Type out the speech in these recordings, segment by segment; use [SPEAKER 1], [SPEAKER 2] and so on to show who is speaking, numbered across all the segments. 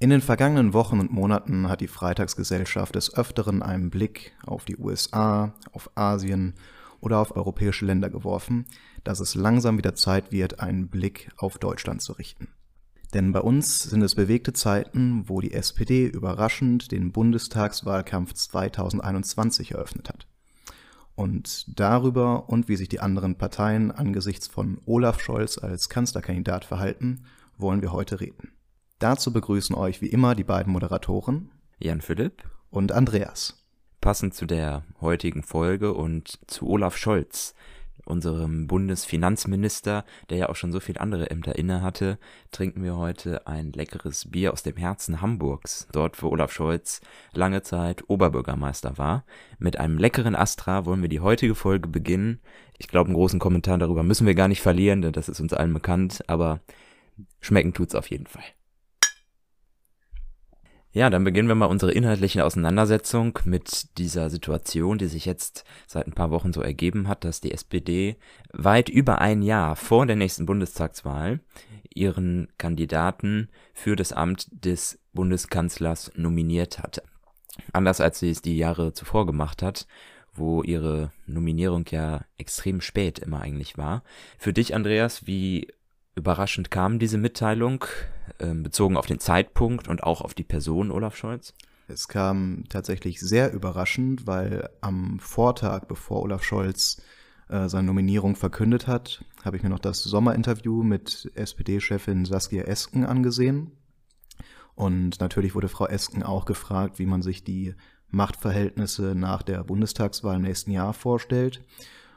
[SPEAKER 1] In den vergangenen Wochen und Monaten hat die Freitagsgesellschaft des Öfteren einen Blick auf die USA, auf Asien oder auf europäische Länder geworfen, dass es langsam wieder Zeit wird, einen Blick auf Deutschland zu richten. Denn bei uns sind es bewegte Zeiten, wo die SPD überraschend den Bundestagswahlkampf 2021 eröffnet hat. Und darüber und wie sich die anderen Parteien angesichts von Olaf Scholz als Kanzlerkandidat verhalten, wollen wir heute reden. Dazu begrüßen euch wie immer die beiden Moderatoren
[SPEAKER 2] Jan Philipp
[SPEAKER 1] und Andreas.
[SPEAKER 2] Passend zu der heutigen Folge und zu Olaf Scholz, unserem Bundesfinanzminister, der ja auch schon so viele andere Ämter inne hatte, trinken wir heute ein leckeres Bier aus dem Herzen Hamburgs, dort wo Olaf Scholz lange Zeit Oberbürgermeister war. Mit einem leckeren Astra wollen wir die heutige Folge beginnen. Ich glaube, einen großen Kommentar darüber müssen wir gar nicht verlieren, denn das ist uns allen bekannt, aber schmecken tut's auf jeden Fall. Ja, dann beginnen wir mal unsere inhaltliche Auseinandersetzung mit dieser Situation, die sich jetzt seit ein paar Wochen so ergeben hat, dass die SPD weit über ein Jahr vor der nächsten Bundestagswahl ihren Kandidaten für das Amt des Bundeskanzlers nominiert hat. Anders als sie es die Jahre zuvor gemacht hat, wo ihre Nominierung ja extrem spät immer eigentlich war. Für dich, Andreas, wie überraschend kam diese Mitteilung, äh, bezogen auf den Zeitpunkt und auch auf die Person Olaf Scholz?
[SPEAKER 1] Es kam tatsächlich sehr überraschend, weil am Vortag, bevor Olaf Scholz äh, seine Nominierung verkündet hat, habe ich mir noch das Sommerinterview mit SPD-Chefin Saskia Esken angesehen. Und natürlich wurde Frau Esken auch gefragt, wie man sich die Machtverhältnisse nach der Bundestagswahl im nächsten Jahr vorstellt.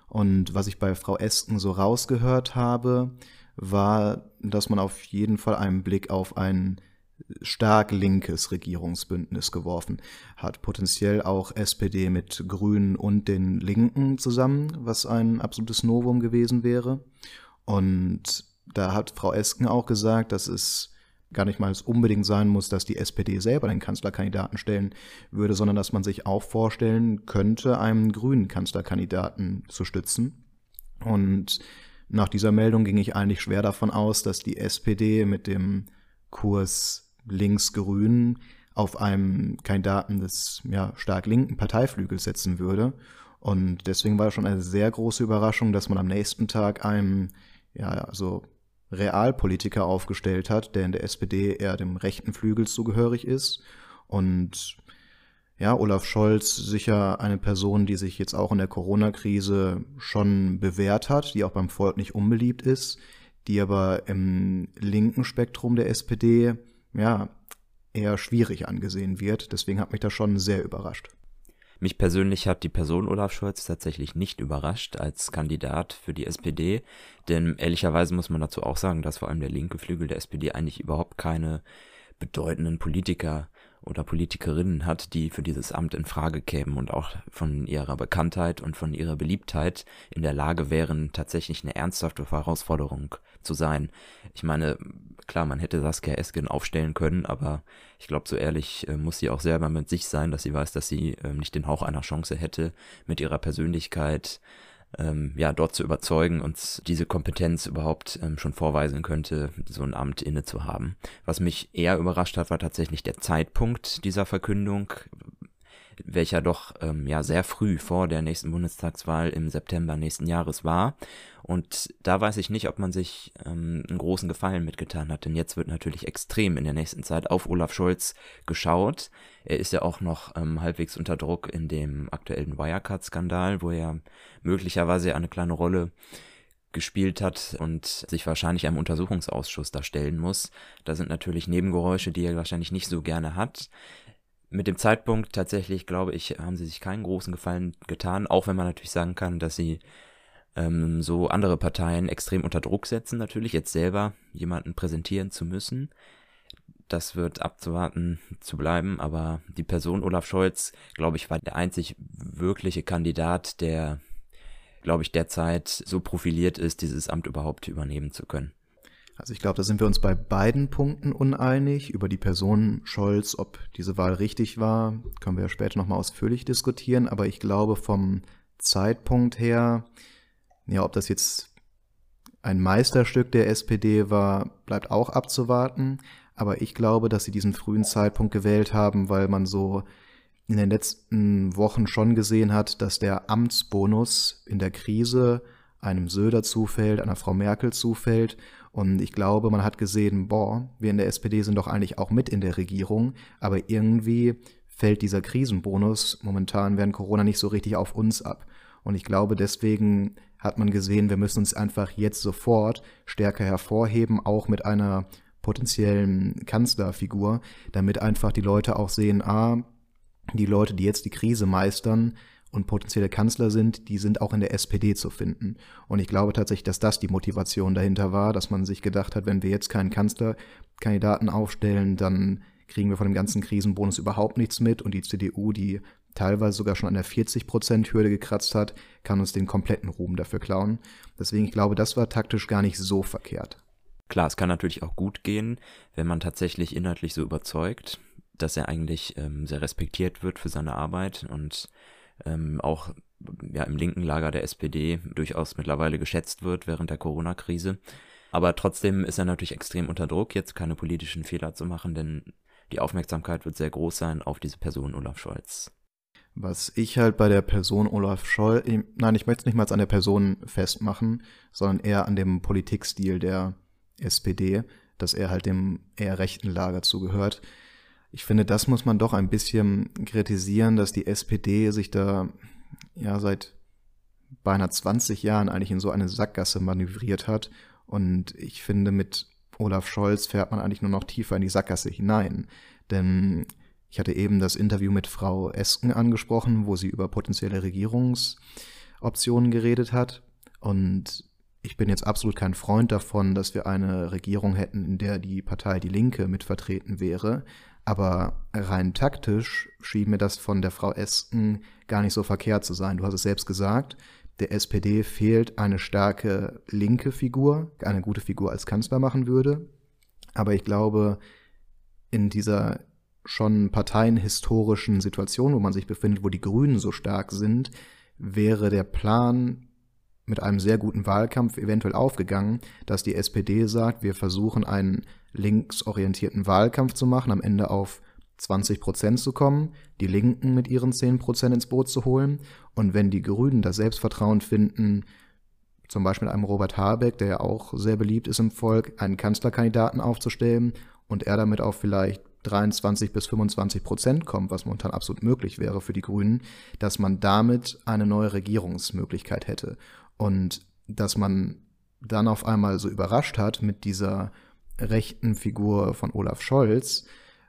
[SPEAKER 1] Und was ich bei Frau Esken so rausgehört habe, war, dass man auf jeden Fall einen Blick auf ein stark linkes Regierungsbündnis geworfen hat. Potenziell auch SPD mit Grünen und den Linken zusammen, was ein absolutes Novum gewesen wäre. Und da hat Frau Esken auch gesagt, dass es gar nicht mal unbedingt sein muss, dass die SPD selber den Kanzlerkandidaten stellen würde, sondern dass man sich auch vorstellen könnte, einen grünen Kanzlerkandidaten zu stützen. Und nach dieser Meldung ging ich eigentlich schwer davon aus, dass die SPD mit dem Kurs links-grün auf einem Kandidaten des ja, stark linken Parteiflügels setzen würde. Und deswegen war schon eine sehr große Überraschung, dass man am nächsten Tag einen ja, also Realpolitiker aufgestellt hat, der in der SPD eher dem rechten Flügel zugehörig ist. Und ja, Olaf Scholz sicher eine Person, die sich jetzt auch in der Corona-Krise schon bewährt hat, die auch beim Volk nicht unbeliebt ist, die aber im linken Spektrum der SPD ja eher schwierig angesehen wird. Deswegen hat mich das schon sehr überrascht.
[SPEAKER 2] Mich persönlich hat die Person Olaf Scholz tatsächlich nicht überrascht als Kandidat für die SPD, denn ehrlicherweise muss man dazu auch sagen, dass vor allem der linke Flügel der SPD eigentlich überhaupt keine bedeutenden Politiker oder Politikerinnen hat, die für dieses Amt in Frage kämen und auch von ihrer Bekanntheit und von ihrer Beliebtheit in der Lage wären, tatsächlich eine ernsthafte Herausforderung zu sein. Ich meine, klar, man hätte Saskia Esken aufstellen können, aber ich glaube, so ehrlich äh, muss sie auch selber mit sich sein, dass sie weiß, dass sie äh, nicht den Hauch einer Chance hätte, mit ihrer Persönlichkeit ähm, ja, dort zu überzeugen und diese Kompetenz überhaupt ähm, schon vorweisen könnte, so ein Amt inne zu haben. Was mich eher überrascht hat, war tatsächlich der Zeitpunkt dieser Verkündung, welcher doch ähm, ja sehr früh vor der nächsten Bundestagswahl im September nächsten Jahres war. Und da weiß ich nicht, ob man sich ähm, einen großen Gefallen mitgetan hat, denn jetzt wird natürlich extrem in der nächsten Zeit auf Olaf Scholz geschaut. Er ist ja auch noch ähm, halbwegs unter Druck in dem aktuellen Wirecard-Skandal, wo er möglicherweise eine kleine Rolle gespielt hat und sich wahrscheinlich einem Untersuchungsausschuss da stellen muss. Da sind natürlich Nebengeräusche, die er wahrscheinlich nicht so gerne hat. Mit dem Zeitpunkt tatsächlich, glaube ich, haben sie sich keinen großen Gefallen getan, auch wenn man natürlich sagen kann, dass sie ähm, so andere Parteien extrem unter Druck setzen, natürlich jetzt selber jemanden präsentieren zu müssen. Das wird abzuwarten zu bleiben, aber die Person Olaf Scholz, glaube ich, war der einzig wirkliche Kandidat, der, glaube ich, derzeit so profiliert ist, dieses Amt überhaupt übernehmen zu können.
[SPEAKER 1] Also ich glaube, da sind wir uns bei beiden Punkten uneinig. Über die Person Scholz, ob diese Wahl richtig war, können wir ja später nochmal ausführlich diskutieren. Aber ich glaube, vom Zeitpunkt her ja, ob das jetzt ein Meisterstück der SPD war, bleibt auch abzuwarten. Aber ich glaube, dass sie diesen frühen Zeitpunkt gewählt haben, weil man so in den letzten Wochen schon gesehen hat, dass der Amtsbonus in der Krise einem Söder zufällt, einer Frau Merkel zufällt. Und ich glaube, man hat gesehen, boah, wir in der SPD sind doch eigentlich auch mit in der Regierung, aber irgendwie fällt dieser Krisenbonus momentan während Corona nicht so richtig auf uns ab. Und ich glaube, deswegen hat man gesehen, wir müssen uns einfach jetzt sofort stärker hervorheben, auch mit einer potenziellen Kanzlerfigur, damit einfach die Leute auch sehen, ah, die Leute, die jetzt die Krise meistern und potenzielle Kanzler sind, die sind auch in der SPD zu finden. Und ich glaube tatsächlich, dass das die Motivation dahinter war, dass man sich gedacht hat, wenn wir jetzt keinen Kanzlerkandidaten aufstellen, dann kriegen wir von dem ganzen Krisenbonus überhaupt nichts mit und die CDU, die teilweise sogar schon an der 40-Prozent-Hürde gekratzt hat, kann uns den kompletten Ruhm dafür klauen. Deswegen, ich glaube, das war taktisch gar nicht so verkehrt.
[SPEAKER 2] Klar, es kann natürlich auch gut gehen, wenn man tatsächlich inhaltlich so überzeugt, dass er eigentlich ähm, sehr respektiert wird für seine Arbeit und ähm, auch ja, im linken Lager der SPD durchaus mittlerweile geschätzt wird während der Corona-Krise. Aber trotzdem ist er natürlich extrem unter Druck, jetzt keine politischen Fehler zu machen, denn die Aufmerksamkeit wird sehr groß sein auf diese Person Olaf Scholz.
[SPEAKER 1] Was ich halt bei der Person Olaf Scholz, nein, ich möchte es nicht mal an der Person festmachen, sondern eher an dem Politikstil der SPD, dass er halt dem eher rechten Lager zugehört. Ich finde, das muss man doch ein bisschen kritisieren, dass die SPD sich da ja seit beinahe 20 Jahren eigentlich in so eine Sackgasse manövriert hat. Und ich finde, mit Olaf Scholz fährt man eigentlich nur noch tiefer in die Sackgasse hinein. Denn ich hatte eben das Interview mit Frau Esken angesprochen, wo sie über potenzielle Regierungsoptionen geredet hat. Und ich bin jetzt absolut kein Freund davon, dass wir eine Regierung hätten, in der die Partei Die Linke mit vertreten wäre. Aber rein taktisch schien mir das von der Frau Esken gar nicht so verkehrt zu sein. Du hast es selbst gesagt, der SPD fehlt eine starke linke Figur, eine gute Figur als Kanzler machen würde. Aber ich glaube, in dieser schon parteienhistorischen Situation, wo man sich befindet, wo die Grünen so stark sind, wäre der Plan mit einem sehr guten Wahlkampf eventuell aufgegangen, dass die SPD sagt, wir versuchen einen linksorientierten Wahlkampf zu machen, am Ende auf 20 Prozent zu kommen, die Linken mit ihren 10 Prozent ins Boot zu holen. Und wenn die Grünen das Selbstvertrauen finden, zum Beispiel einem Robert Habeck, der ja auch sehr beliebt ist im Volk, einen Kanzlerkandidaten aufzustellen und er damit auf vielleicht 23 bis 25 Prozent kommt, was momentan absolut möglich wäre für die Grünen, dass man damit eine neue Regierungsmöglichkeit hätte. Und dass man dann auf einmal so überrascht hat mit dieser rechten Figur von Olaf Scholz,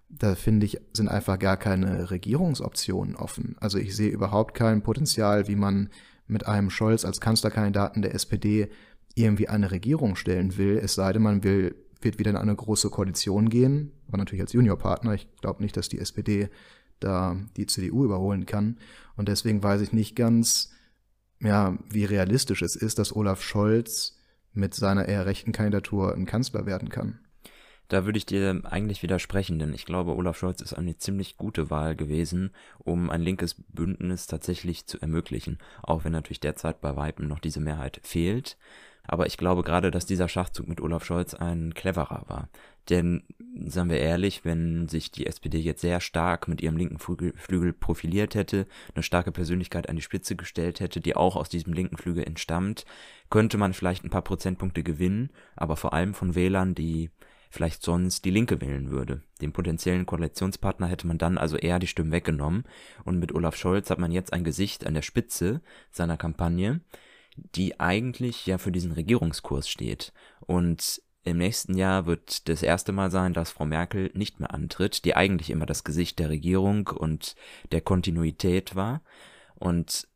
[SPEAKER 1] da finde ich, sind einfach gar keine Regierungsoptionen offen. Also ich sehe überhaupt kein Potenzial, wie man mit einem Scholz als Kanzlerkandidaten der SPD irgendwie eine Regierung stellen will, es sei denn, man will, wird wieder in eine große Koalition gehen, aber natürlich als Juniorpartner. Ich glaube nicht, dass die SPD da die CDU überholen kann. Und deswegen weiß ich nicht ganz, ja, wie realistisch es ist, dass Olaf Scholz mit seiner eher rechten Kandidatur ein Kanzler werden kann.
[SPEAKER 2] Da würde ich dir eigentlich widersprechen, denn ich glaube, Olaf Scholz ist eine ziemlich gute Wahl gewesen, um ein linkes Bündnis tatsächlich zu ermöglichen, auch wenn natürlich derzeit bei Weitem noch diese Mehrheit fehlt. Aber ich glaube gerade, dass dieser Schachzug mit Olaf Scholz ein cleverer war. Denn, sagen wir ehrlich, wenn sich die SPD jetzt sehr stark mit ihrem linken Flügel, profiliert hätte, eine starke Persönlichkeit an die Spitze gestellt hätte, die auch aus diesem linken Flügel entstammt, könnte man vielleicht ein paar Prozentpunkte gewinnen, aber vor allem von Wählern, die vielleicht sonst die Linke wählen würde. Dem potenziellen Koalitionspartner hätte man dann also eher die Stimmen weggenommen. Und mit Olaf Scholz hat man jetzt ein Gesicht an der Spitze seiner Kampagne, die eigentlich ja für diesen Regierungskurs steht. Und im nächsten Jahr wird das erste Mal sein, dass Frau Merkel nicht mehr antritt, die eigentlich immer das Gesicht der Regierung und der Kontinuität war. Und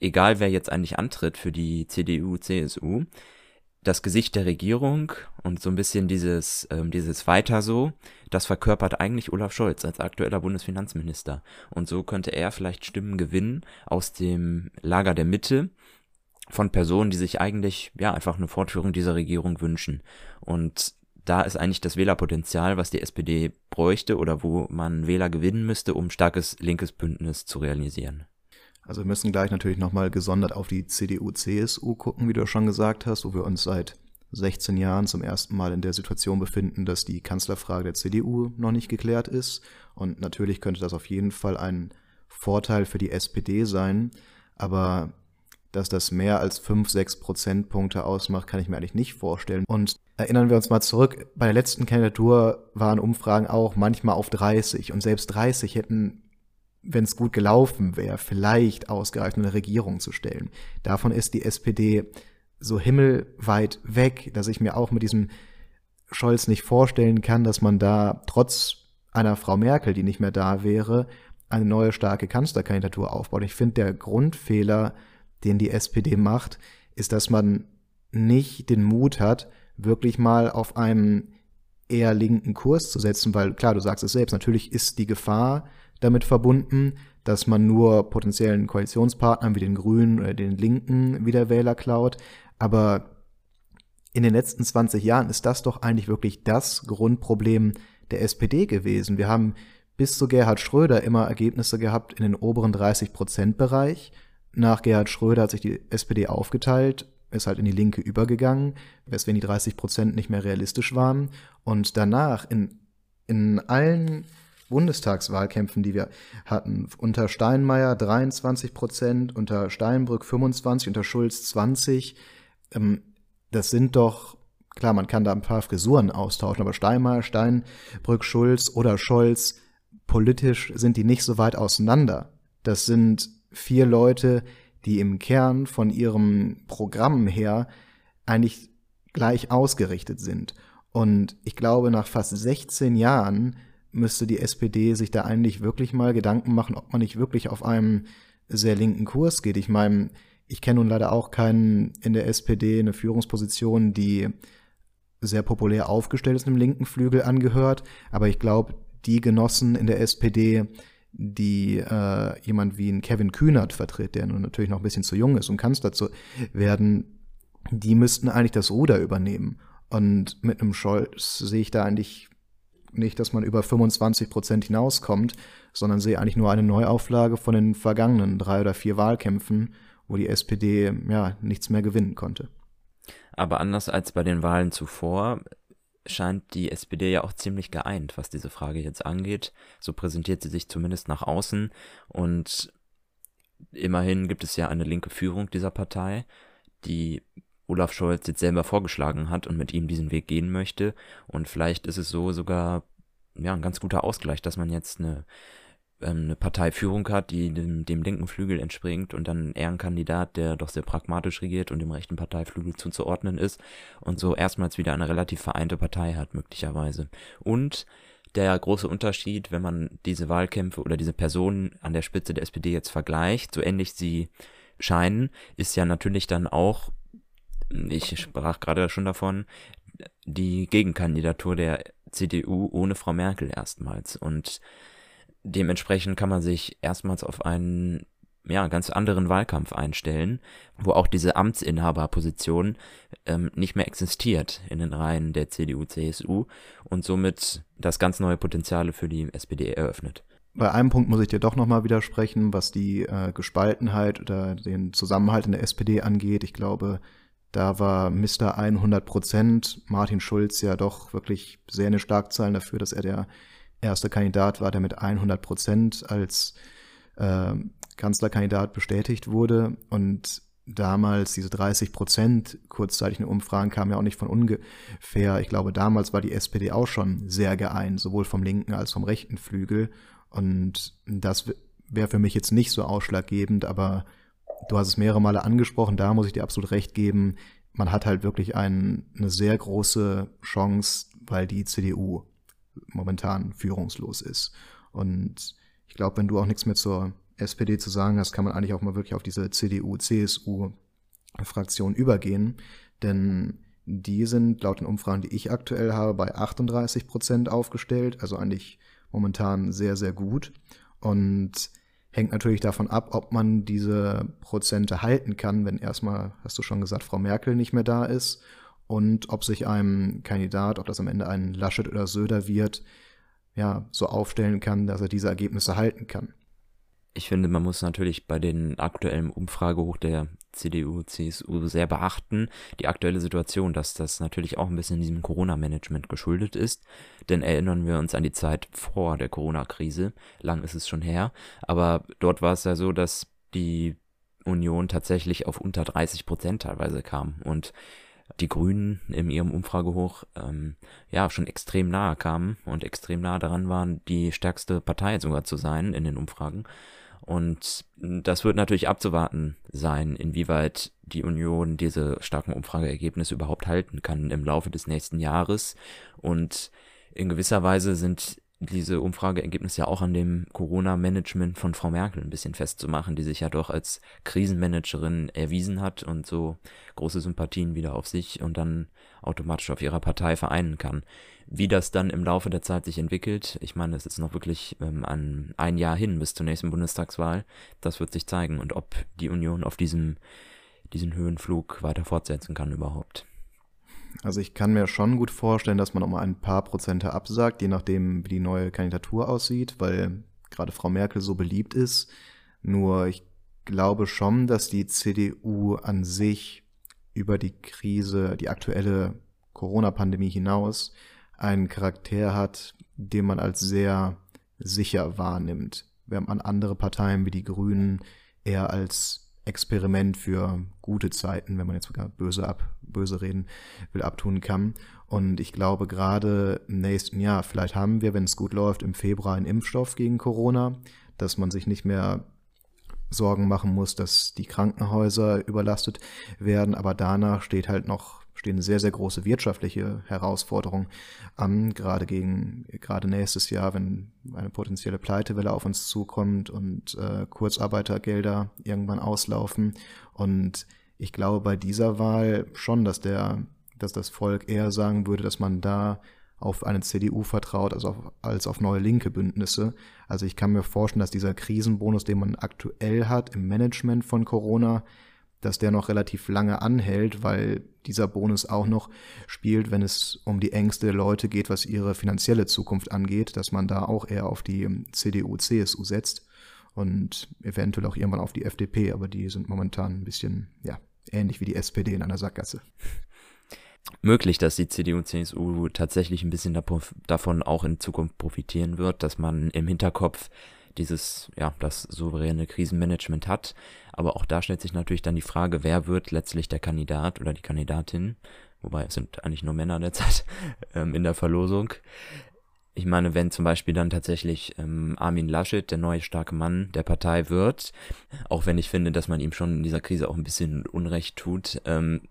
[SPEAKER 2] egal wer jetzt eigentlich antritt für die CDU, CSU, das Gesicht der Regierung und so ein bisschen dieses, ähm, dieses Weiter so, das verkörpert eigentlich Olaf Scholz als aktueller Bundesfinanzminister. Und so könnte er vielleicht Stimmen gewinnen aus dem Lager der Mitte von Personen, die sich eigentlich ja einfach eine Fortführung dieser Regierung wünschen. Und da ist eigentlich das Wählerpotenzial, was die SPD bräuchte oder wo man Wähler gewinnen müsste, um starkes linkes Bündnis zu realisieren.
[SPEAKER 1] Also wir müssen gleich natürlich nochmal gesondert auf die CDU, CSU gucken, wie du schon gesagt hast, wo wir uns seit 16 Jahren zum ersten Mal in der Situation befinden, dass die Kanzlerfrage der CDU noch nicht geklärt ist. Und natürlich könnte das auf jeden Fall ein Vorteil für die SPD sein. Aber dass das mehr als 5, 6 Prozentpunkte ausmacht, kann ich mir eigentlich nicht vorstellen. Und erinnern wir uns mal zurück, bei der letzten Kandidatur waren Umfragen auch manchmal auf 30. Und selbst 30 hätten, wenn es gut gelaufen wäre, vielleicht ausgereicht, eine Regierung zu stellen. Davon ist die SPD so himmelweit weg, dass ich mir auch mit diesem Scholz nicht vorstellen kann, dass man da trotz einer Frau Merkel, die nicht mehr da wäre, eine neue starke Kanzlerkandidatur aufbaut. Ich finde, der Grundfehler, den die SPD macht, ist, dass man nicht den Mut hat, wirklich mal auf einem eher linken Kurs zu setzen, weil klar, du sagst es selbst, natürlich ist die Gefahr damit verbunden, dass man nur potenziellen Koalitionspartnern wie den Grünen oder den Linken wieder Wähler klaut. Aber in den letzten 20 Jahren ist das doch eigentlich wirklich das Grundproblem der SPD gewesen. Wir haben bis zu Gerhard Schröder immer Ergebnisse gehabt in den oberen 30 Prozent Bereich. Nach Gerhard Schröder hat sich die SPD aufgeteilt, ist halt in die Linke übergegangen, weswegen die 30 Prozent nicht mehr realistisch waren. Und danach in, in allen Bundestagswahlkämpfen, die wir hatten, unter Steinmeier 23 Prozent, unter Steinbrück 25, unter Schulz 20, ähm, das sind doch, klar, man kann da ein paar Frisuren austauschen, aber Steinmeier, Steinbrück, Schulz oder Scholz, politisch sind die nicht so weit auseinander. Das sind vier Leute, die im Kern von ihrem Programm her eigentlich gleich ausgerichtet sind. Und ich glaube, nach fast 16 Jahren müsste die SPD sich da eigentlich wirklich mal Gedanken machen, ob man nicht wirklich auf einem sehr linken Kurs geht. Ich meine, ich kenne nun leider auch keinen in der SPD eine Führungsposition, die sehr populär aufgestellt ist, im linken Flügel angehört. Aber ich glaube, die Genossen in der SPD, die äh, jemand wie ein Kevin Kühnert vertritt, der nun natürlich noch ein bisschen zu jung ist, um Kanzler zu werden, die müssten eigentlich das Ruder übernehmen. Und mit einem Scholz sehe ich da eigentlich nicht, dass man über 25 Prozent hinauskommt, sondern sehe eigentlich nur eine Neuauflage von den vergangenen drei oder vier Wahlkämpfen wo die SPD ja nichts mehr gewinnen konnte.
[SPEAKER 2] Aber anders als bei den Wahlen zuvor scheint die SPD ja auch ziemlich geeint, was diese Frage jetzt angeht. So präsentiert sie sich zumindest nach außen und immerhin gibt es ja eine linke Führung dieser Partei, die Olaf Scholz jetzt selber vorgeschlagen hat und mit ihm diesen Weg gehen möchte. Und vielleicht ist es so sogar ja ein ganz guter Ausgleich, dass man jetzt eine ähm, eine Parteiführung hat, die dem, dem linken Flügel entspringt und dann eher ein Kandidat, der doch sehr pragmatisch regiert und dem rechten Parteiflügel zuzuordnen ist und so erstmals wieder eine relativ vereinte Partei hat, möglicherweise. Und der große Unterschied, wenn man diese Wahlkämpfe oder diese Personen an der Spitze der SPD jetzt vergleicht, so ähnlich sie scheinen, ist ja natürlich dann auch, ich sprach gerade schon davon, die Gegenkandidatur der CDU ohne Frau Merkel erstmals. Und dementsprechend kann man sich erstmals auf einen ja, ganz anderen Wahlkampf einstellen, wo auch diese Amtsinhaberposition ähm, nicht mehr existiert in den Reihen der CDU, CSU und somit das ganz neue Potenziale für die SPD eröffnet.
[SPEAKER 1] Bei einem Punkt muss ich dir doch nochmal widersprechen, was die äh, Gespaltenheit oder den Zusammenhalt in der SPD angeht. Ich glaube, da war Mr. 100 Prozent Martin Schulz ja doch wirklich sehr eine Schlagzeilen dafür, dass er der erster Kandidat war, der mit 100 Prozent als äh, Kanzlerkandidat bestätigt wurde. Und damals diese 30 Prozent kurzzeitigen Umfragen kamen ja auch nicht von ungefähr. Ich glaube, damals war die SPD auch schon sehr geeint, sowohl vom linken als vom rechten Flügel. Und das wäre für mich jetzt nicht so ausschlaggebend, aber du hast es mehrere Male angesprochen, da muss ich dir absolut recht geben. Man hat halt wirklich ein, eine sehr große Chance, weil die CDU momentan führungslos ist. Und ich glaube, wenn du auch nichts mehr zur SPD zu sagen hast, kann man eigentlich auch mal wirklich auf diese CDU-CSU-Fraktion übergehen. Denn die sind laut den Umfragen, die ich aktuell habe, bei 38 Prozent aufgestellt, also eigentlich momentan sehr, sehr gut. Und hängt natürlich davon ab, ob man diese Prozente halten kann, wenn erstmal, hast du schon gesagt, Frau Merkel nicht mehr da ist und ob sich einem Kandidat, ob das am Ende ein Laschet oder Söder wird, ja, so aufstellen kann, dass er diese Ergebnisse halten kann.
[SPEAKER 2] Ich finde, man muss natürlich bei den aktuellen Umfragehoch der CDU, CSU sehr beachten, die aktuelle Situation, dass das natürlich auch ein bisschen diesem Corona-Management geschuldet ist. Denn erinnern wir uns an die Zeit vor der Corona-Krise. Lang ist es schon her. Aber dort war es ja so, dass die Union tatsächlich auf unter 30 Prozent teilweise kam. Und die Grünen in ihrem Umfragehoch ähm, ja schon extrem nahe kamen und extrem nahe daran waren, die stärkste Partei sogar zu sein in den Umfragen. Und das wird natürlich abzuwarten sein, inwieweit die Union diese starken Umfrageergebnisse überhaupt halten kann im Laufe des nächsten Jahres. Und in gewisser Weise sind diese Umfrageergebnisse ja auch an dem Corona-Management von Frau Merkel ein bisschen festzumachen, die sich ja doch als Krisenmanagerin erwiesen hat und so große Sympathien wieder auf sich und dann automatisch auf ihrer Partei vereinen kann. Wie das dann im Laufe der Zeit sich entwickelt, ich meine, es ist noch wirklich ähm, an ein Jahr hin bis zur nächsten Bundestagswahl, das wird sich zeigen und ob die Union auf diesem diesen Höhenflug weiter fortsetzen kann überhaupt.
[SPEAKER 1] Also ich kann mir schon gut vorstellen, dass man mal ein paar Prozente absagt, je nachdem, wie die neue Kandidatur aussieht, weil gerade Frau Merkel so beliebt ist. Nur ich glaube schon, dass die CDU an sich über die Krise, die aktuelle Corona-Pandemie hinaus einen Charakter hat, den man als sehr sicher wahrnimmt, während man andere Parteien wie die Grünen eher als Experiment für gute Zeiten, wenn man jetzt sogar böse ab, böse reden will, abtun kann. Und ich glaube, gerade im nächsten Jahr, vielleicht haben wir, wenn es gut läuft, im Februar einen Impfstoff gegen Corona, dass man sich nicht mehr Sorgen machen muss, dass die Krankenhäuser überlastet werden. Aber danach steht halt noch stehen sehr, sehr große wirtschaftliche Herausforderungen an, gerade gegen, gerade nächstes Jahr, wenn eine potenzielle Pleitewelle auf uns zukommt und äh, Kurzarbeitergelder irgendwann auslaufen. Und ich glaube bei dieser Wahl schon, dass der, dass das Volk eher sagen würde, dass man da auf eine CDU vertraut als auf, als auf neue linke Bündnisse. Also ich kann mir vorstellen, dass dieser Krisenbonus, den man aktuell hat im Management von Corona, dass der noch relativ lange anhält, weil dieser Bonus auch noch spielt, wenn es um die Ängste der Leute geht, was ihre finanzielle Zukunft angeht, dass man da auch eher auf die CDU, CSU setzt und eventuell auch irgendwann auf die FDP, aber die sind momentan ein bisschen, ja, ähnlich wie die SPD in einer Sackgasse.
[SPEAKER 2] Möglich, dass die CDU, CSU tatsächlich ein bisschen davon auch in Zukunft profitieren wird, dass man im Hinterkopf dieses, ja, das souveräne Krisenmanagement hat. Aber auch da stellt sich natürlich dann die Frage, wer wird letztlich der Kandidat oder die Kandidatin? Wobei es sind eigentlich nur Männer derzeit ähm, in der Verlosung. Ich meine, wenn zum Beispiel dann tatsächlich ähm, Armin Laschet der neue starke Mann der Partei wird, auch wenn ich finde, dass man ihm schon in dieser Krise auch ein bisschen Unrecht tut, ähm,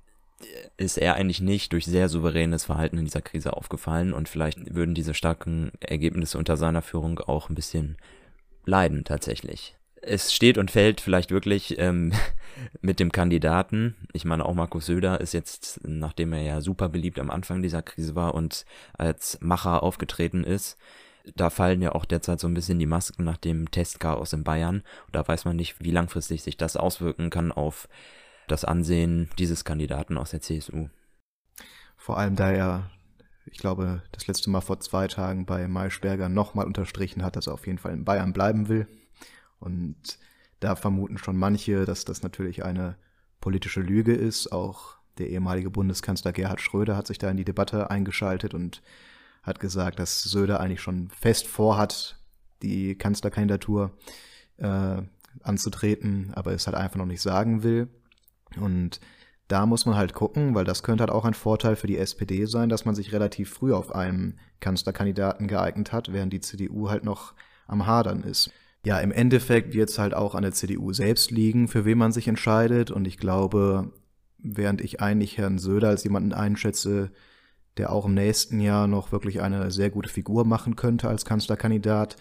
[SPEAKER 2] ist er eigentlich nicht durch sehr souveränes Verhalten in dieser Krise aufgefallen und vielleicht würden diese starken Ergebnisse unter seiner Führung auch ein bisschen leiden tatsächlich. Es steht und fällt vielleicht wirklich ähm, mit dem Kandidaten. Ich meine, auch Markus Söder ist jetzt, nachdem er ja super beliebt am Anfang dieser Krise war und als Macher aufgetreten ist, da fallen ja auch derzeit so ein bisschen die Masken nach dem Testchaos in Bayern. Und da weiß man nicht, wie langfristig sich das auswirken kann auf das Ansehen dieses Kandidaten aus der CSU.
[SPEAKER 1] Vor allem da er ich glaube, das letzte Mal vor zwei Tagen bei Maischberger nochmal unterstrichen hat, dass er auf jeden Fall in Bayern bleiben will. Und da vermuten schon manche, dass das natürlich eine politische Lüge ist. Auch der ehemalige Bundeskanzler Gerhard Schröder hat sich da in die Debatte eingeschaltet und hat gesagt, dass Söder eigentlich schon fest vorhat, die Kanzlerkandidatur äh, anzutreten, aber es halt einfach noch nicht sagen will. Und da muss man halt gucken, weil das könnte halt auch ein Vorteil für die SPD sein, dass man sich relativ früh auf einen Kanzlerkandidaten geeignet hat, während die CDU halt noch am Hadern ist. Ja, im Endeffekt wird es halt auch an der CDU selbst liegen, für wen man sich entscheidet. Und ich glaube, während ich eigentlich Herrn Söder als jemanden einschätze, der auch im nächsten Jahr noch wirklich eine sehr gute Figur machen könnte als Kanzlerkandidat,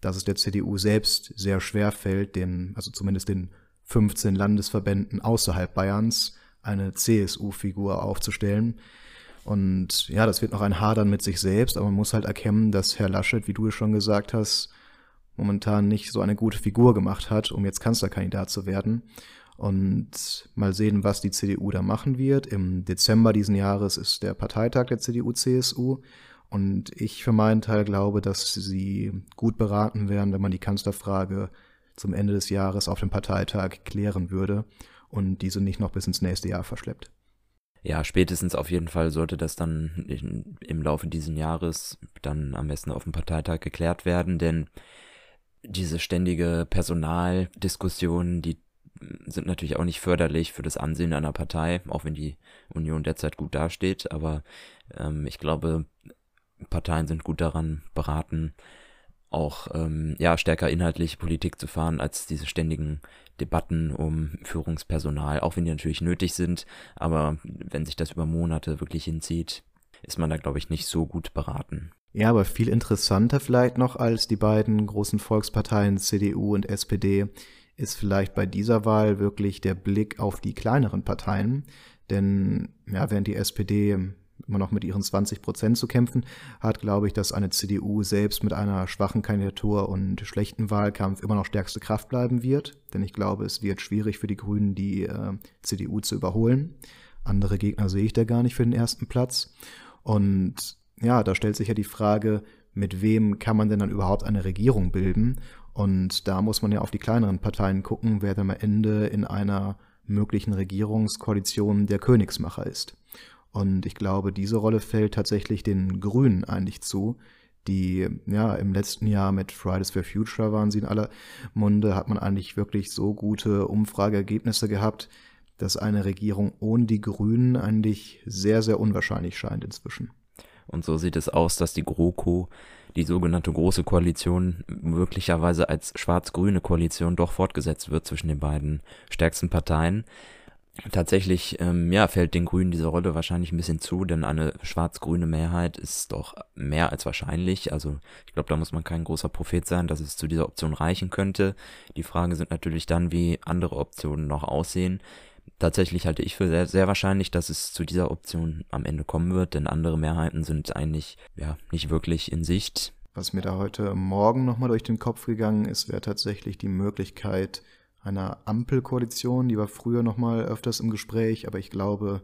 [SPEAKER 1] dass es der CDU selbst sehr schwer fällt, den, also zumindest den 15 Landesverbänden außerhalb Bayerns eine CSU-Figur aufzustellen. Und ja, das wird noch ein Hadern mit sich selbst, aber man muss halt erkennen, dass Herr Laschet, wie du es schon gesagt hast, momentan nicht so eine gute Figur gemacht hat, um jetzt Kanzlerkandidat zu werden. Und mal sehen, was die CDU da machen wird. Im Dezember diesen Jahres ist der Parteitag der CDU-CSU. Und ich für meinen Teil glaube, dass sie gut beraten werden, wenn man die Kanzlerfrage zum Ende des Jahres auf dem Parteitag klären würde und diese nicht noch bis ins nächste Jahr verschleppt.
[SPEAKER 2] Ja, spätestens auf jeden Fall sollte das dann in, im Laufe dieses Jahres dann am besten auf dem Parteitag geklärt werden, denn diese ständige Personaldiskussion, die sind natürlich auch nicht förderlich für das Ansehen einer Partei, auch wenn die Union derzeit gut dasteht. Aber ähm, ich glaube, Parteien sind gut daran beraten, auch ähm, ja stärker inhaltlich Politik zu fahren als diese ständigen Debatten um Führungspersonal, auch wenn die natürlich nötig sind. Aber wenn sich das über Monate wirklich hinzieht, ist man da glaube ich nicht so gut beraten.
[SPEAKER 1] Ja, aber viel interessanter vielleicht noch als die beiden großen Volksparteien CDU und SPD ist vielleicht bei dieser Wahl wirklich der Blick auf die kleineren Parteien. Denn ja, während die SPD immer noch mit ihren 20 Prozent zu kämpfen hat, glaube ich, dass eine CDU selbst mit einer schwachen Kandidatur und schlechten Wahlkampf immer noch stärkste Kraft bleiben wird. Denn ich glaube, es wird schwierig für die Grünen, die äh, CDU zu überholen. Andere Gegner sehe ich da gar nicht für den ersten Platz. Und ja, da stellt sich ja die Frage, mit wem kann man denn dann überhaupt eine Regierung bilden? Und da muss man ja auf die kleineren Parteien gucken, wer dann am Ende in einer möglichen Regierungskoalition der Königsmacher ist. Und ich glaube, diese Rolle fällt tatsächlich den Grünen eigentlich zu, die ja im letzten Jahr mit Fridays for Future waren sie in aller Munde, hat man eigentlich wirklich so gute Umfrageergebnisse gehabt, dass eine Regierung ohne die Grünen eigentlich sehr, sehr unwahrscheinlich scheint inzwischen.
[SPEAKER 2] Und so sieht es aus, dass die GroKo die sogenannte Große Koalition möglicherweise als schwarz-grüne Koalition doch fortgesetzt wird zwischen den beiden stärksten Parteien. Tatsächlich, ähm, ja, fällt den Grünen diese Rolle wahrscheinlich ein bisschen zu, denn eine schwarz-grüne Mehrheit ist doch mehr als wahrscheinlich. Also ich glaube, da muss man kein großer Prophet sein, dass es zu dieser Option reichen könnte. Die Frage sind natürlich dann, wie andere Optionen noch aussehen. Tatsächlich halte ich für sehr, sehr wahrscheinlich, dass es zu dieser Option am Ende kommen wird, denn andere Mehrheiten sind eigentlich ja nicht wirklich in Sicht.
[SPEAKER 1] Was mir da heute Morgen nochmal durch den Kopf gegangen ist, wäre tatsächlich die Möglichkeit einer Ampelkoalition. Die war früher nochmal öfters im Gespräch, aber ich glaube,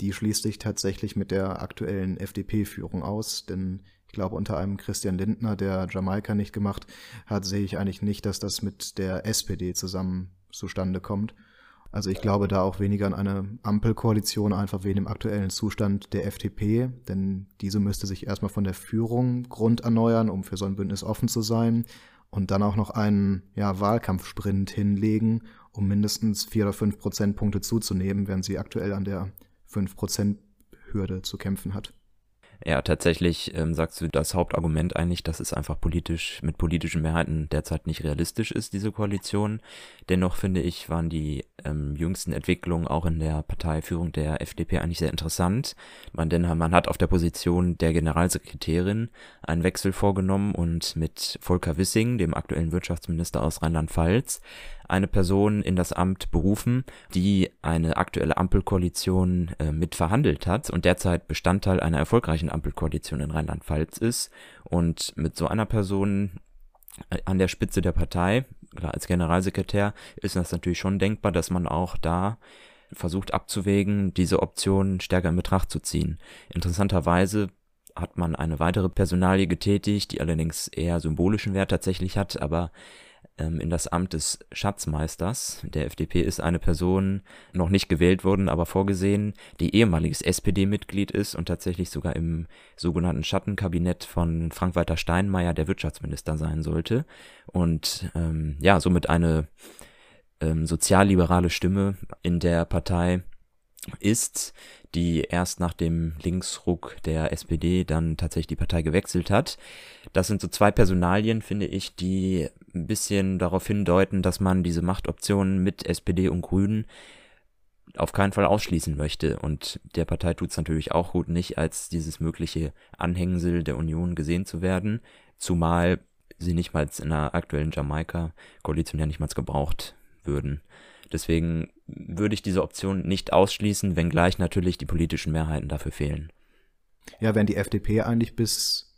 [SPEAKER 1] die schließt sich tatsächlich mit der aktuellen FDP-Führung aus, denn ich glaube, unter einem Christian Lindner, der Jamaika nicht gemacht hat, sehe ich eigentlich nicht, dass das mit der SPD zusammen zustande kommt. Also ich glaube da auch weniger an eine Ampelkoalition, einfach wegen dem aktuellen Zustand der FDP, denn diese müsste sich erstmal von der Führung grund erneuern, um für so ein Bündnis offen zu sein und dann auch noch einen ja, Wahlkampfsprint hinlegen, um mindestens vier oder fünf Prozentpunkte zuzunehmen, während sie aktuell an der fünf Prozent Hürde zu kämpfen hat.
[SPEAKER 2] Ja, tatsächlich ähm, sagst du das Hauptargument eigentlich, dass es einfach politisch mit politischen Mehrheiten derzeit nicht realistisch ist, diese Koalition. Dennoch finde ich, waren die ähm, jüngsten Entwicklungen auch in der Parteiführung der FDP eigentlich sehr interessant. Man, denn man hat auf der Position der Generalsekretärin einen Wechsel vorgenommen und mit Volker Wissing, dem aktuellen Wirtschaftsminister aus Rheinland-Pfalz, eine Person in das Amt berufen, die eine aktuelle Ampelkoalition äh, mit verhandelt hat und derzeit Bestandteil einer erfolgreichen Ampelkoalition in Rheinland-Pfalz ist. Und mit so einer Person äh, an der Spitze der Partei, als Generalsekretär, ist das natürlich schon denkbar, dass man auch da versucht abzuwägen, diese Option stärker in Betracht zu ziehen. Interessanterweise hat man eine weitere Personalie getätigt, die allerdings eher symbolischen Wert tatsächlich hat, aber in das Amt des Schatzmeisters. Der FDP ist eine Person noch nicht gewählt worden, aber vorgesehen, die ehemaliges SPD-Mitglied ist und tatsächlich sogar im sogenannten Schattenkabinett von Frank-Walter Steinmeier der Wirtschaftsminister sein sollte. Und ähm, ja, somit eine ähm, sozialliberale Stimme in der Partei ist, die erst nach dem Linksruck der SPD dann tatsächlich die Partei gewechselt hat. Das sind so zwei Personalien, finde ich, die ein bisschen darauf hindeuten, dass man diese Machtoptionen mit SPD und Grünen auf keinen Fall ausschließen möchte. Und der Partei tut es natürlich auch gut, nicht als dieses mögliche Anhängsel der Union gesehen zu werden, zumal sie nicht mal in der aktuellen Jamaika-Koalition ja nicht mal gebraucht würden. Deswegen würde ich diese Option nicht ausschließen, wenngleich natürlich die politischen Mehrheiten dafür fehlen.
[SPEAKER 1] Ja, wenn die FDP eigentlich bis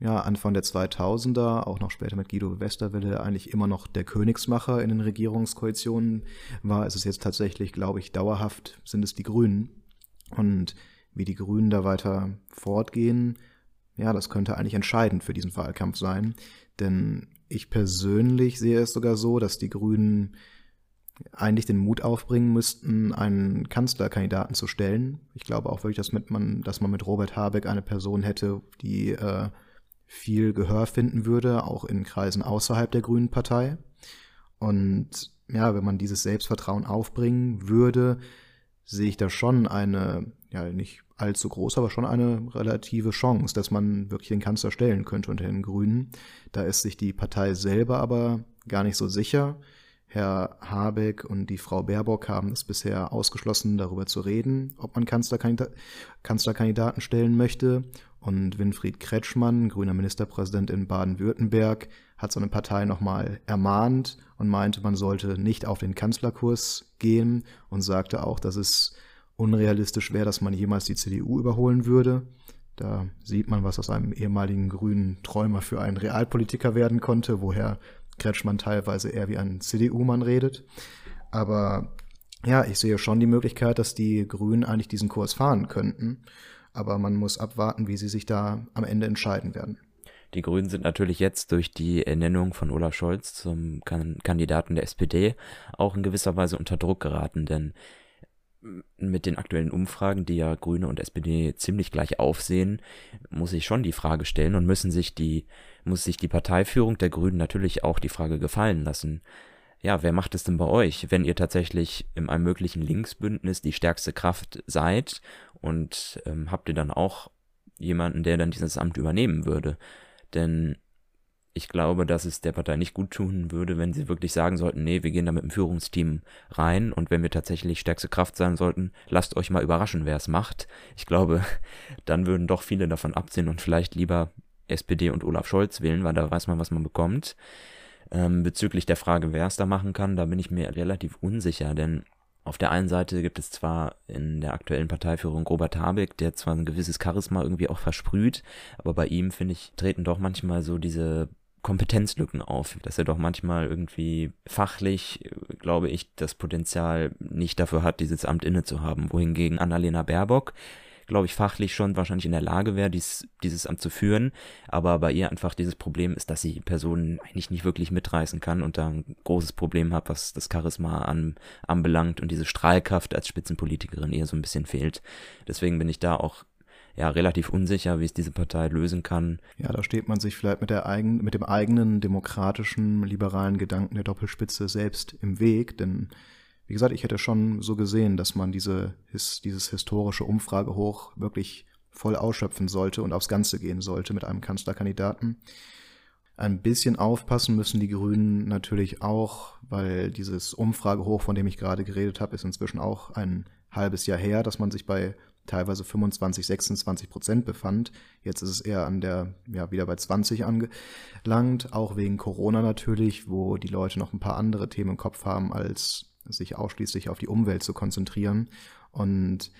[SPEAKER 1] ja, Anfang der 2000er, auch noch später mit Guido Westerwelle, eigentlich immer noch der Königsmacher in den Regierungskoalitionen war. ist Es jetzt tatsächlich, glaube ich, dauerhaft sind es die Grünen. Und wie die Grünen da weiter fortgehen, ja, das könnte eigentlich entscheidend für diesen Wahlkampf sein. Denn ich persönlich sehe es sogar so, dass die Grünen eigentlich den Mut aufbringen müssten, einen Kanzlerkandidaten zu stellen. Ich glaube auch wirklich, dass, mit man, dass man mit Robert Habeck eine Person hätte, die äh, viel Gehör finden würde, auch in Kreisen außerhalb der Grünen Partei. Und ja, wenn man dieses Selbstvertrauen aufbringen würde, sehe ich da schon eine, ja, nicht allzu groß, aber schon eine relative Chance, dass man wirklich den Kanzler stellen könnte unter den Grünen. Da ist sich die Partei selber aber gar nicht so sicher. Herr Habeck und die Frau Baerbock haben es bisher ausgeschlossen, darüber zu reden, ob man Kanzlerkandidaten stellen möchte. Und Winfried Kretschmann, grüner Ministerpräsident in Baden-Württemberg, hat seine Partei nochmal ermahnt und meinte, man sollte nicht auf den Kanzlerkurs gehen und sagte auch, dass es unrealistisch wäre, dass man jemals die CDU überholen würde. Da sieht man, was aus einem ehemaligen grünen Träumer für einen Realpolitiker werden konnte, woher Kretschmann teilweise eher wie ein CDU-Mann redet. Aber ja, ich sehe schon die Möglichkeit, dass die Grünen eigentlich diesen Kurs fahren könnten. Aber man muss abwarten, wie sie sich da am Ende entscheiden werden.
[SPEAKER 2] Die Grünen sind natürlich jetzt durch die Ernennung von Olaf Scholz zum Kandidaten der SPD auch in gewisser Weise unter Druck geraten, denn mit den aktuellen Umfragen, die ja Grüne und SPD ziemlich gleich aufsehen, muss ich schon die Frage stellen und müssen sich die, muss sich die Parteiführung der Grünen natürlich auch die Frage gefallen lassen. Ja, wer macht es denn bei euch, wenn ihr tatsächlich in einem möglichen Linksbündnis die stärkste Kraft seid und ähm, habt ihr dann auch jemanden, der dann dieses Amt übernehmen würde? Denn ich glaube, dass es der Partei nicht gut tun würde, wenn sie wirklich sagen sollten, nee, wir gehen da mit dem Führungsteam rein und wenn wir tatsächlich stärkste Kraft sein sollten, lasst euch mal überraschen, wer es macht. Ich glaube, dann würden doch viele davon absehen und vielleicht lieber SPD und Olaf Scholz wählen, weil da weiß man, was man bekommt. Ähm, bezüglich der Frage, wer es da machen kann, da bin ich mir relativ unsicher, denn auf der einen Seite gibt es zwar in der aktuellen Parteiführung Robert Habeck, der zwar ein gewisses Charisma irgendwie auch versprüht, aber bei ihm, finde ich, treten doch manchmal so diese Kompetenzlücken auf, dass er doch manchmal irgendwie fachlich, glaube ich, das Potenzial nicht dafür hat, dieses Amt inne zu haben. Wohingegen Annalena Baerbock, glaube ich, fachlich schon wahrscheinlich in der Lage wäre, dies, dieses Amt zu führen, aber bei ihr einfach dieses Problem ist, dass sie Personen eigentlich nicht wirklich mitreißen kann und da ein großes Problem hat, was das Charisma an, anbelangt und diese Strahlkraft als Spitzenpolitikerin ihr so ein bisschen fehlt. Deswegen bin ich da auch ja relativ unsicher, wie es diese Partei lösen kann.
[SPEAKER 1] Ja, da steht man sich vielleicht mit, der eigen, mit dem eigenen demokratischen, liberalen Gedanken der Doppelspitze selbst im Weg, denn wie gesagt, ich hätte schon so gesehen, dass man diese, dieses historische Umfragehoch wirklich voll ausschöpfen sollte und aufs Ganze gehen sollte mit einem Kanzlerkandidaten. Ein bisschen aufpassen müssen die Grünen natürlich auch, weil dieses Umfragehoch, von dem ich gerade geredet habe, ist inzwischen auch ein halbes Jahr her, dass man sich bei teilweise 25, 26 Prozent befand. Jetzt ist es eher an der, ja, wieder bei 20 angelangt, auch wegen Corona natürlich, wo die Leute noch ein paar andere Themen im Kopf haben, als sich ausschließlich auf die Umwelt zu konzentrieren. Und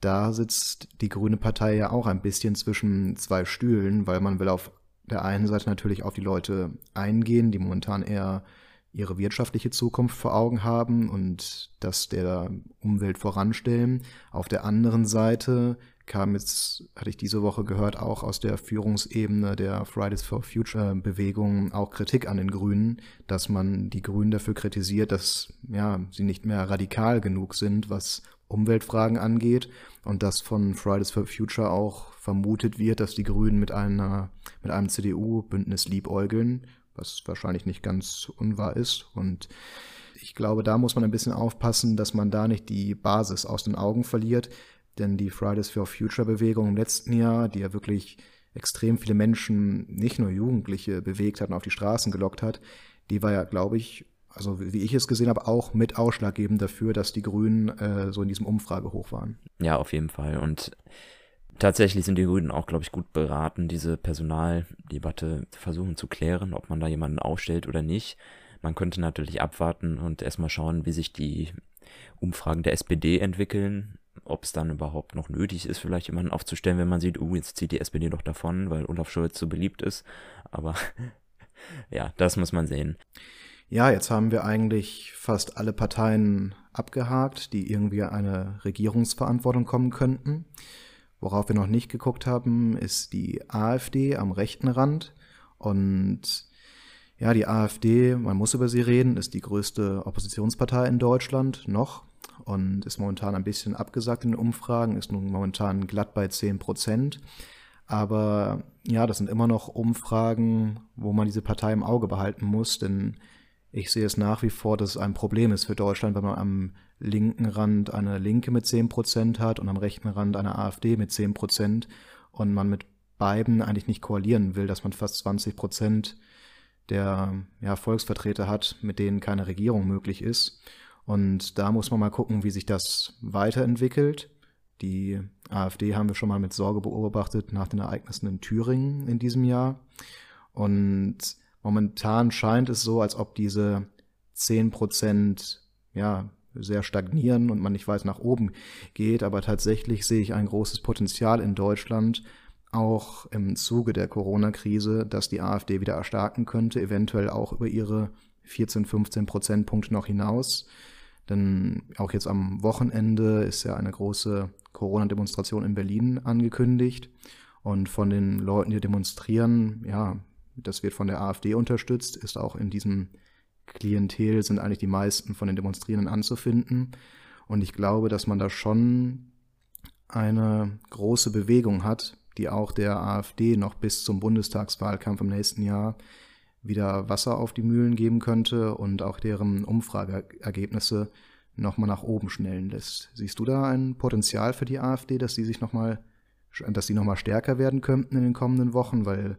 [SPEAKER 1] da sitzt die Grüne Partei ja auch ein bisschen zwischen zwei Stühlen, weil man will auf der einen Seite natürlich auf die Leute eingehen, die momentan eher ihre wirtschaftliche Zukunft vor Augen haben und das der Umwelt voranstellen. Auf der anderen Seite kam jetzt, hatte ich diese Woche gehört, auch aus der Führungsebene der Fridays for Future Bewegung auch Kritik an den Grünen, dass man die Grünen dafür kritisiert, dass ja, sie nicht mehr radikal genug sind, was Umweltfragen angeht und dass von Fridays for Future auch vermutet wird, dass die Grünen mit einer mit einem CDU-Bündnis liebäugeln was wahrscheinlich nicht ganz unwahr ist. Und ich glaube, da muss man ein bisschen aufpassen, dass man da nicht die Basis aus den Augen verliert. Denn die Fridays for Future Bewegung im letzten Jahr, die ja wirklich extrem viele Menschen, nicht nur Jugendliche, bewegt hat und auf die Straßen gelockt hat, die war ja, glaube ich, also wie ich es gesehen habe, auch mit ausschlaggebend dafür, dass die Grünen äh, so in diesem Umfrage hoch waren.
[SPEAKER 2] Ja, auf jeden Fall. Und Tatsächlich sind die Grünen auch, glaube ich, gut beraten, diese Personaldebatte versuchen zu klären, ob man da jemanden aufstellt oder nicht. Man könnte natürlich abwarten und erstmal schauen, wie sich die Umfragen der SPD entwickeln, ob es dann überhaupt noch nötig ist, vielleicht jemanden aufzustellen, wenn man sieht, uh, jetzt zieht die SPD doch davon, weil Olaf Scholz so beliebt ist. Aber ja, das muss man sehen.
[SPEAKER 1] Ja, jetzt haben wir eigentlich fast alle Parteien abgehakt, die irgendwie eine Regierungsverantwortung kommen könnten. Worauf wir noch nicht geguckt haben, ist die AfD am rechten Rand. Und Ja, die AfD, man muss über sie reden, ist die größte Oppositionspartei in Deutschland noch und ist momentan ein bisschen abgesagt in den Umfragen, ist nun momentan glatt bei 10 Prozent. Aber ja, das sind immer noch Umfragen, wo man diese Partei im Auge behalten muss, denn ich sehe es nach wie vor, dass es ein Problem ist für Deutschland, wenn man am linken Rand eine Linke mit 10 Prozent hat und am rechten Rand eine AfD mit 10 Prozent und man mit beiden eigentlich nicht koalieren will, dass man fast 20 Prozent der ja, Volksvertreter hat, mit denen keine Regierung möglich ist. Und da muss man mal gucken, wie sich das weiterentwickelt. Die AfD haben wir schon mal mit Sorge beobachtet nach den Ereignissen in Thüringen in diesem Jahr. Und momentan scheint es so, als ob diese 10 Prozent ja, sehr stagnieren und man nicht weiß nach oben geht. Aber tatsächlich sehe ich ein großes Potenzial in Deutschland, auch im Zuge der Corona-Krise, dass die AfD wieder erstarken könnte, eventuell auch über ihre 14, 15 Prozentpunkte noch hinaus. Denn auch jetzt am Wochenende ist ja eine große Corona-Demonstration in Berlin angekündigt. Und von den Leuten, die demonstrieren, ja, das wird von der AfD unterstützt, ist auch in diesem Klientel sind eigentlich die meisten von den Demonstrierenden anzufinden. Und ich glaube, dass man da schon eine große Bewegung hat, die auch der AfD noch bis zum Bundestagswahlkampf im nächsten Jahr wieder Wasser auf die Mühlen geben könnte und auch deren Umfrageergebnisse nochmal nach oben schnellen lässt. Siehst du da ein Potenzial für die AfD, dass sie sich nochmal, dass sie nochmal stärker werden könnten in den kommenden Wochen? Weil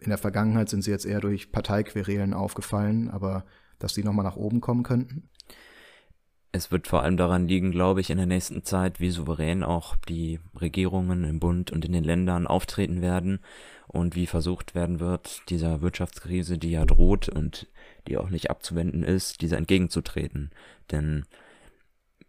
[SPEAKER 1] in der Vergangenheit sind sie jetzt eher durch Parteiquerelen aufgefallen, aber dass sie nochmal nach oben kommen könnten?
[SPEAKER 2] Es wird vor allem daran liegen, glaube ich, in der nächsten Zeit, wie souverän auch die Regierungen im Bund und in den Ländern auftreten werden und wie versucht werden wird, dieser Wirtschaftskrise, die ja droht und die auch nicht abzuwenden ist, dieser entgegenzutreten. Denn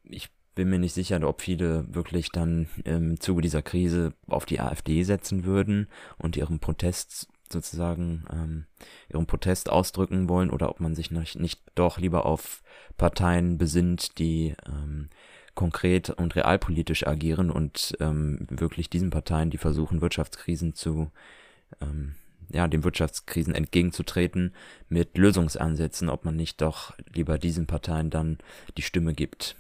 [SPEAKER 2] ich bin mir nicht sicher, ob viele wirklich dann im Zuge dieser Krise auf die AfD setzen würden und ihren Protest sozusagen ähm, ihren Protest ausdrücken wollen oder ob man sich nicht, nicht doch lieber auf Parteien besinnt, die ähm, konkret und realpolitisch agieren und ähm, wirklich diesen Parteien, die versuchen, Wirtschaftskrisen zu ähm, ja, den Wirtschaftskrisen entgegenzutreten mit Lösungsansätzen, ob man nicht doch lieber diesen Parteien dann die Stimme gibt.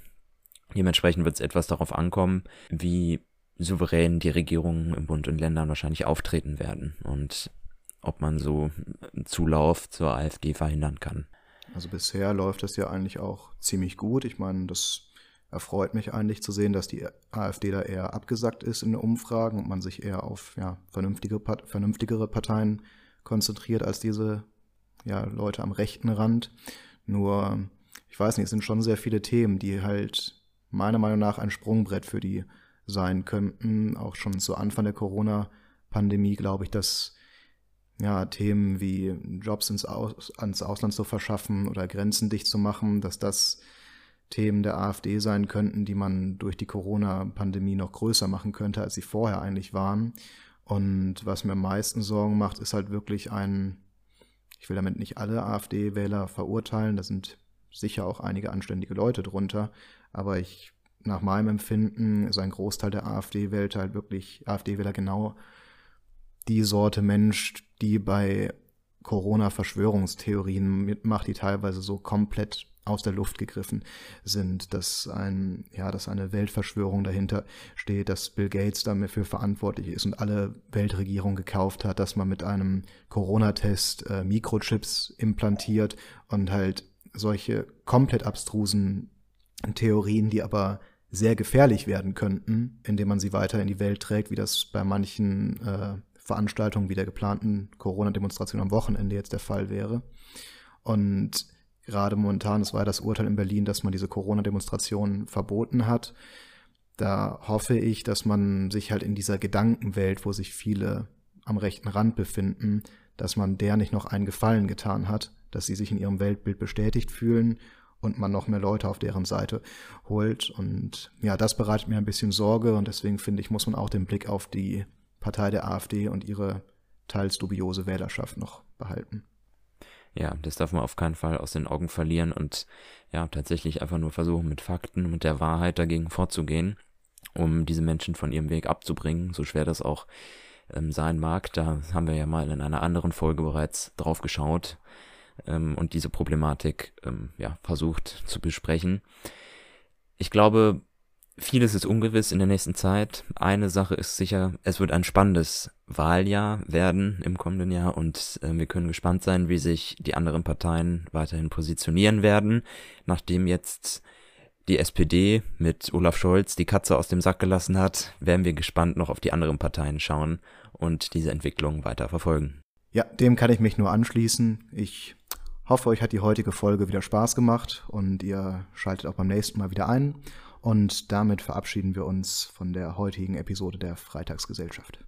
[SPEAKER 2] Dementsprechend wird es etwas darauf ankommen, wie souverän die Regierungen im Bund und Ländern wahrscheinlich auftreten werden und ob man so Zulauf zur AfD verhindern kann.
[SPEAKER 1] Also bisher läuft das ja eigentlich auch ziemlich gut. Ich meine, das erfreut mich eigentlich zu sehen, dass die AfD da eher abgesackt ist in den Umfragen und man sich eher auf ja, vernünftige, vernünftigere Parteien konzentriert als diese ja, Leute am rechten Rand. Nur, ich weiß nicht, es sind schon sehr viele Themen, die halt meiner Meinung nach ein Sprungbrett für die sein könnten. Auch schon zu Anfang der Corona-Pandemie glaube ich, dass ja, Themen wie Jobs ins, Aus, ans Ausland zu verschaffen oder Grenzen dicht zu machen, dass das Themen der AfD sein könnten, die man durch die Corona-Pandemie noch größer machen könnte, als sie vorher eigentlich waren. Und was mir am meisten Sorgen macht, ist halt wirklich ein, ich will damit nicht alle AfD-Wähler verurteilen, da sind sicher auch einige anständige Leute drunter, aber ich, nach meinem Empfinden, ist ein Großteil der AfD-Wähler halt wirklich, AfD-Wähler genau die Sorte Mensch, die bei Corona-Verschwörungstheorien mitmacht, die teilweise so komplett aus der Luft gegriffen sind, dass ein, ja, dass eine Weltverschwörung dahinter steht, dass Bill Gates dafür verantwortlich ist und alle Weltregierung gekauft hat, dass man mit einem Corona-Test äh, Mikrochips implantiert und halt solche komplett abstrusen Theorien, die aber sehr gefährlich werden könnten, indem man sie weiter in die Welt trägt, wie das bei manchen äh, Veranstaltungen wie der geplanten Corona-Demonstration am Wochenende jetzt der Fall wäre. Und gerade momentan, es war das Urteil in Berlin, dass man diese Corona-Demonstration verboten hat. Da hoffe ich, dass man sich halt in dieser Gedankenwelt, wo sich viele am rechten Rand befinden, dass man der nicht noch einen Gefallen getan hat, dass sie sich in ihrem Weltbild bestätigt fühlen und man noch mehr Leute auf deren Seite holt. Und ja, das bereitet mir ein bisschen Sorge und deswegen finde ich, muss man auch den Blick auf die Partei der AfD und ihre teils dubiose Wählerschaft noch behalten.
[SPEAKER 2] Ja, das darf man auf keinen Fall aus den Augen verlieren und ja, tatsächlich einfach nur versuchen, mit Fakten und der Wahrheit dagegen vorzugehen, um diese Menschen von ihrem Weg abzubringen, so schwer das auch ähm, sein mag. Da haben wir ja mal in einer anderen Folge bereits drauf geschaut. ähm, und diese Problematik ähm, ja, versucht zu besprechen. Ich glaube, Vieles ist ungewiss in der nächsten Zeit. Eine Sache ist sicher, es wird ein spannendes Wahljahr werden im kommenden Jahr und äh, wir können gespannt sein, wie sich die anderen Parteien weiterhin positionieren werden, nachdem jetzt die SPD mit Olaf Scholz die Katze aus dem Sack gelassen hat, werden wir gespannt noch auf die anderen Parteien schauen und diese Entwicklung weiter verfolgen.
[SPEAKER 1] Ja, dem kann ich mich nur anschließen. Ich hoffe, euch hat die heutige Folge wieder Spaß gemacht und ihr schaltet auch beim nächsten Mal wieder ein. Und damit verabschieden wir uns von der heutigen Episode der Freitagsgesellschaft.